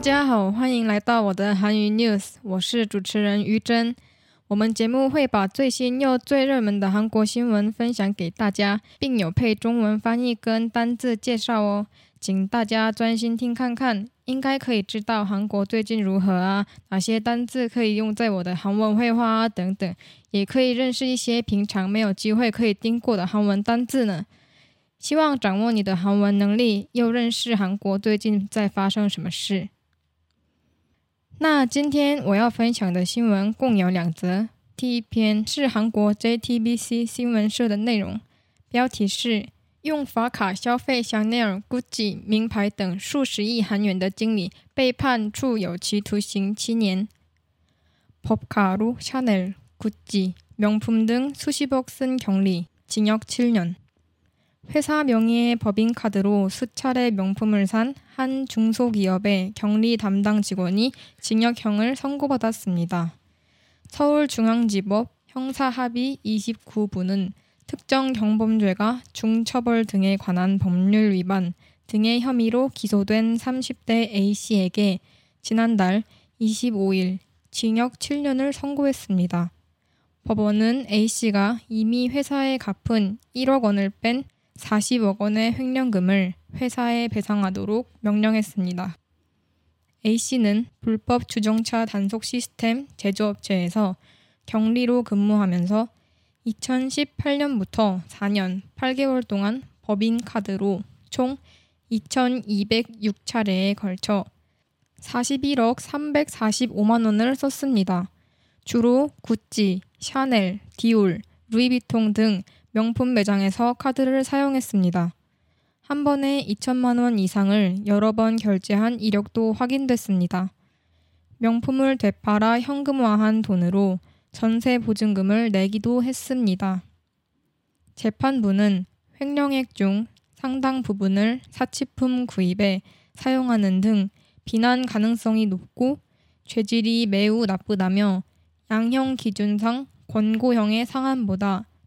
大家好，欢迎来到我的韩语 news，我是主持人于真。我们节目会把最新又最热门的韩国新闻分享给大家，并有配中文翻译跟单字介绍哦，请大家专心听看看，应该可以知道韩国最近如何啊，哪些单字可以用在我的韩文绘画啊等等，也可以认识一些平常没有机会可以听过的韩文单字呢。希望掌握你的韩文能力，又认识韩国最近在发生什么事。那今天我要分享的新闻共有两则。第一篇是韩国 JTBC 新闻社的内容，标题是“用法卡消费香奈儿、GUCCI 名牌等数十亿韩元的经理被判处有期徒刑七年”。법카로샤넬 GUCCI 명품등수십억쓴경리징역7년 회사 명의의 법인카드로 수차례 명품을 산 한 중소기업의 경리 담당 직원이 징역형을 선고받았습니다. 서울중앙지법 형사합의 29부는 특정 경범죄가 중처벌 등에 관한 법률 위반 등의 혐의로 기소된 30대 A씨에게 지난달 25일 징역 7년을 선고했습니다. 법원은 A씨가 이미 회사에 갚은 1억 원을 뺀 40억 원의 횡령금을 회사에 배상하도록 명령했습니다. A씨는 불법 주정차 단속 시스템 제조업체에서 경리로 근무하면서 2018년부터 4년 8개월 동안 법인카드로 총 2,206차례에 걸쳐 41억 345만 원을 썼습니다. 주로 구찌, 샤넬, 디올, 루이비통 등 명품 매장에서 카드를 사용했습니다. 한 번에 2천만 원 이상을 여러 번 결제한 이력도 확인됐습니다. 명품을 되팔아 현금화한 돈으로 전세 보증금을 내기도 했습니다. 재판부는 횡령액 중 상당 부분을 사치품 구입에 사용하는 등 비난 가능성이 높고 죄질이 매우 나쁘다며 양형 기준상 권고형의 상한보다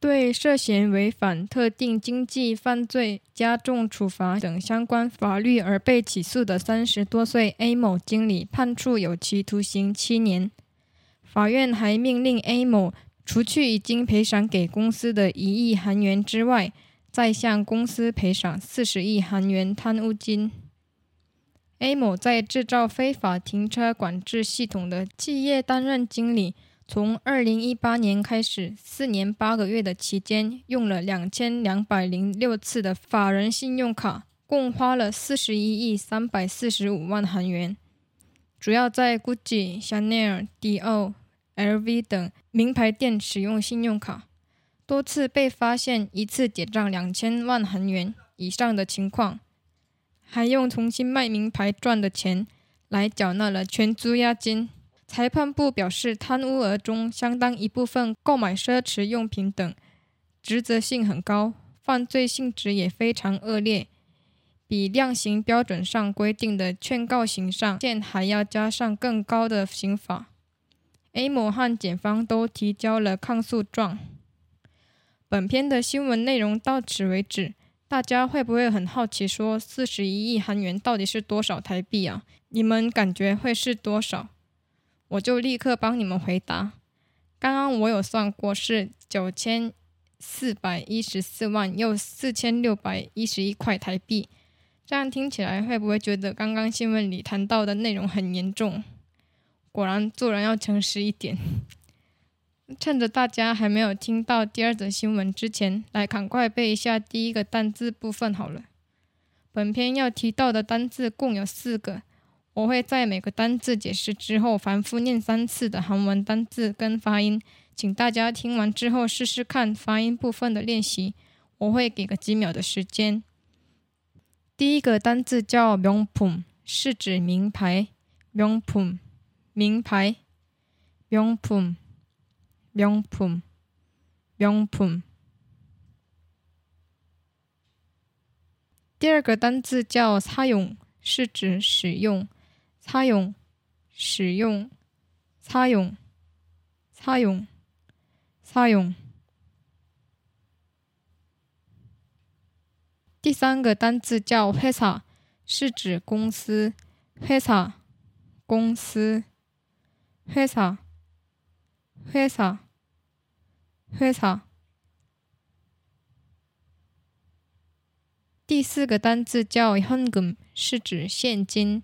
对涉嫌违反特定经济犯罪加重处罚等相关法律而被起诉的三十多岁 A 某经理判处有期徒刑七年。法院还命令 A 某除去已经赔偿给公司的一亿韩元之外，再向公司赔偿四十亿韩元贪污金。A 某在制造非法停车管制系统的企业担任经理。从二零一八年开始，四年八个月的期间，用了两千两百零六次的法人信用卡，共花了四十一亿三百四十五万韩元。主要在 GUCCI、Chanel、迪奥、LV 等名牌店使用信用卡，多次被发现一次结账两千万韩元以上的情况，还用重新卖名牌赚的钱来缴纳了全租押金。裁判部表示，贪污额中相当一部分购买奢侈用品等，职责性很高，犯罪性质也非常恶劣，比量刑标准上规定的劝告刑上限还要加上更高的刑罚。A 某和检方都提交了抗诉状。本篇的新闻内容到此为止，大家会不会很好奇，说四十一亿韩元到底是多少台币啊？你们感觉会是多少？我就立刻帮你们回答。刚刚我有算过，是九千四百一十四万又四千六百一十一块台币。这样听起来会不会觉得刚刚新闻里谈到的内容很严重？果然做人要诚实一点。趁着大家还没有听到第二则新闻之前，来赶快背一下第一个单字部分好了。本篇要提到的单字共有四个。我会在每个单字解释之后反复念三次的韩文单字跟发音，请大家听完之后试试看发音部分的练习。我会给个几秒的时间。第一个单字叫名品，是指名牌。名品，名牌。名品，名品， 명 품。 第二个单字叫사 용， 是指使用。 사 용， 使用。사 용， 사 용， 사 용。 第三个单字叫회사， 是指公司。회사公司。회사 회사 회사第四个单字叫현금是指现金。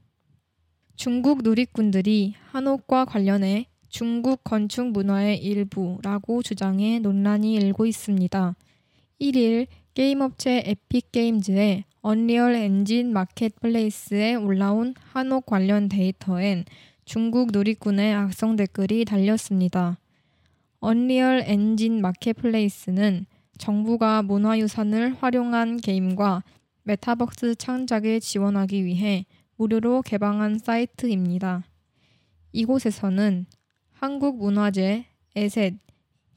중국 누리꾼들이 한옥과 관련해 중국 건축 문화의 일부라고 주장해 논란이 일고 있습니다 1일 게임 업체 에픽게임즈의 언리얼 엔진 마켓플레이스에 올라온 한옥 관련 데이터엔 중국 누리꾼의 악성 댓글이 달렸습니다. 언리얼 엔진 마켓플레이스는 정부가 문화유산을 활용한 게임과 메타버스 창작을 지원하기 위해 무료로 개방한 사이트입니다. 이곳에서는 한국 문화재, 에셋,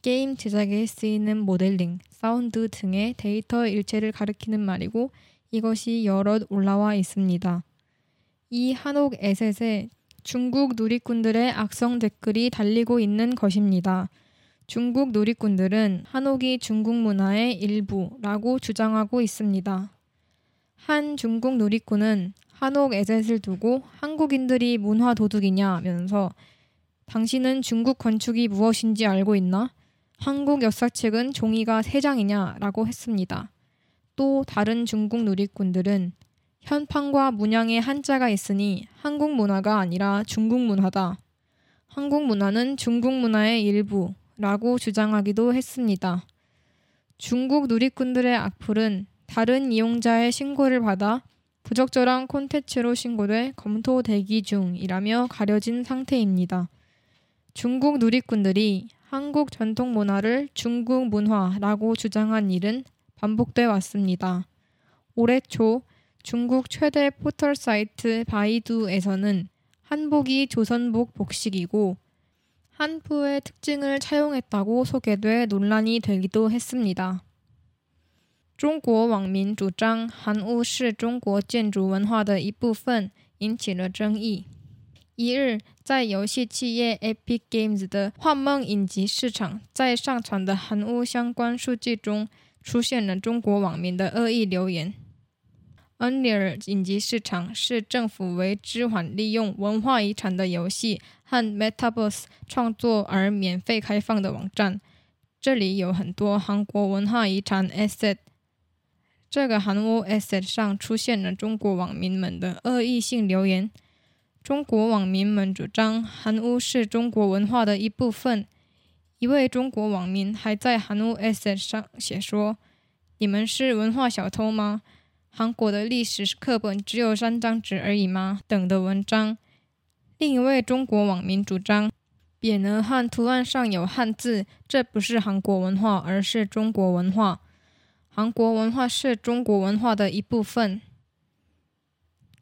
게임 제작에 쓰이는 모델링, 사운드 등의 데이터 일체를 가리키는 말이고 이것이 여럿 올라와 있습니다. 이 한옥 에셋에 중국 누리꾼들의 악성 댓글이 달리고 있는 것입니다. 중국 누리꾼들은 한옥이 중국 문화의 일부라고 주장하고 있습니다. 한 중국 누리꾼은 한옥 에셋을 두고 한국인들이 문화 도둑이냐면서 당신은 중국 건축이 무엇인지 알고 있나? 한국 역사책은 종이가 세 장이냐라고 했습니다. 또 다른 중국 누리꾼들은 현판과 문양에 한자가 있으니 한국 문화가 아니라 중국 문화다. 한국 문화는 중국 문화의 일부라고 주장하기도 했습니다. 중국 누리꾼들의 악플은 다른 이용자의 신고를 받아 부적절한 콘텐츠로 신고돼 검토 대기 중이라며 가려진 상태입니다. 중국 누리꾼들이 한국 전통 문화를 중국 문화라고 주장한 일은 반복돼 왔습니다. 올해 초 중국 최대 포털 사이트 바이두에서는 한복이 조선복 복식이고 한푸의 특징을 차용했다고 소개돼 논란이 되기도 했습니다. 中国网民主张韩屋是中国建筑文化的一部分，引起了争议。一日，在游戏企业 Epic Games 的幻梦影集市场在上传的韩屋相关数据中，出现了中国网民的恶意留言。Unreal 影集市场是政府为支缓利用文化遗产的游戏和 Metaverse 创作而免费开放的网站。这里有很多韩国文化遗产 asset。这个韩屋 asset 上出现了中国网民们的恶意性留言。中国网民们主张韩屋是中国文化的一部分。一位中国网民还在韩屋 asset 上写说：“你们是文化小偷吗？”韩国的历史课本只有三张纸而已吗？等的文章。另一位中国网民主张，匾额和图案上有汉字，这不是韩国文化，而是中国文化。韩国文化是中国文化的一部分。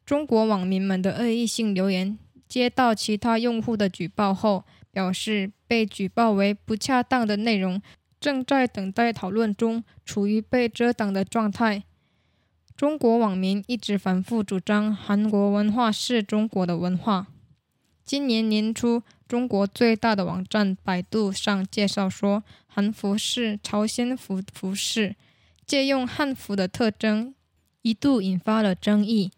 中国网民们的恶意性留言，接到其他用户的举报后，表示被举报为不恰当的内容，正在等待讨论中，处于被遮挡的状态。中国网民一直反复主张韩国文化是中国的文化。今年年初，中国最大的网站百度上介绍说，韩服是朝鲜服服饰，借用汉服的特征，一度引发了争议。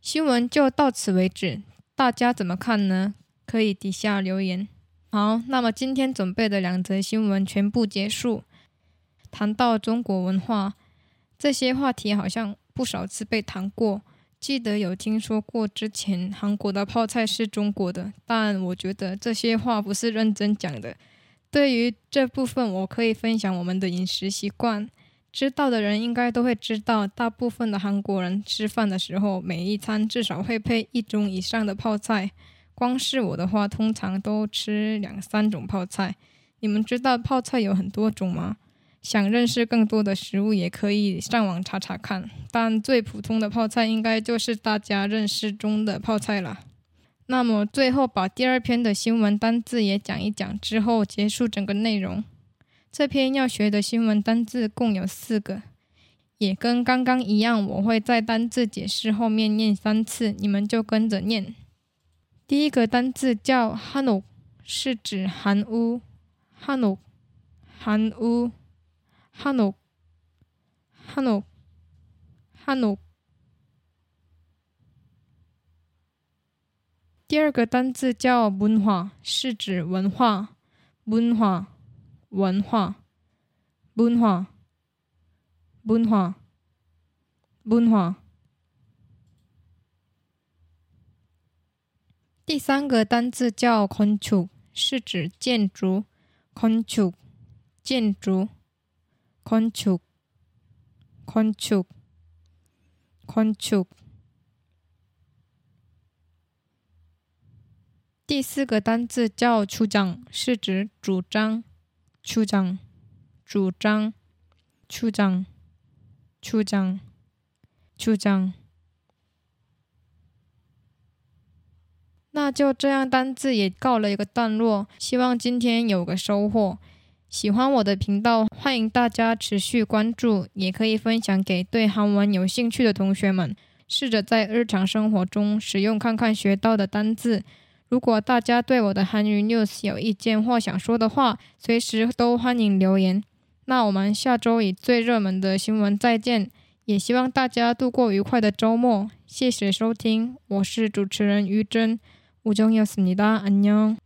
新闻就到此为止，大家怎么看呢？可以底下留言。好，那么今天准备的两则新闻全部结束。谈到中国文化。这些话题好像不少次被谈过，记得有听说过之前韩国的泡菜是中国的，但我觉得这些话不是认真讲的，对于这部分，我可以分享我们的饮食习惯。知道的人应该都会知道，大部分的韩国人吃饭的时候，每一餐至少会配一种以上的泡菜。光是我的话，通常都吃两三种泡菜。你们知道泡菜有很多种吗？想认识更多的食物，也可以上网查查看。但最普通的泡菜，应该就是大家认识中的泡菜了。那么最后把第二篇的新闻单字也讲一讲，之后结束整个内容。这篇要学的新闻单字共有四个，也跟刚刚一样，我会在单字解释后面念三次，你们就跟着念。第一个单字叫 Hanu，是指韩屋 Hanu，韩屋 Hanu Hanu Hanu。第二个单字叫文化是指文化文化文化文化文化文化第三个单字叫昆曲是指建筑。昆曲建筑。昆曲昆曲昆曲第四个单字叫出张，是指主张。出张，主张，出张，出张，出张。那就这样，单字也告了一个段落。希望今天有个收获。喜欢我的频道，欢迎大家持续关注，也可以分享给对韩文有兴趣的同学们，试着在日常生活中使用看看学到的单字。如果大家对我的韩语 news 有意见或想说的话，随时都欢迎留言。那我们下周以最热门的新闻再见，也希望大家度过愉快的周末。谢谢收听，我是主持人于真，吴정이었습니다안녕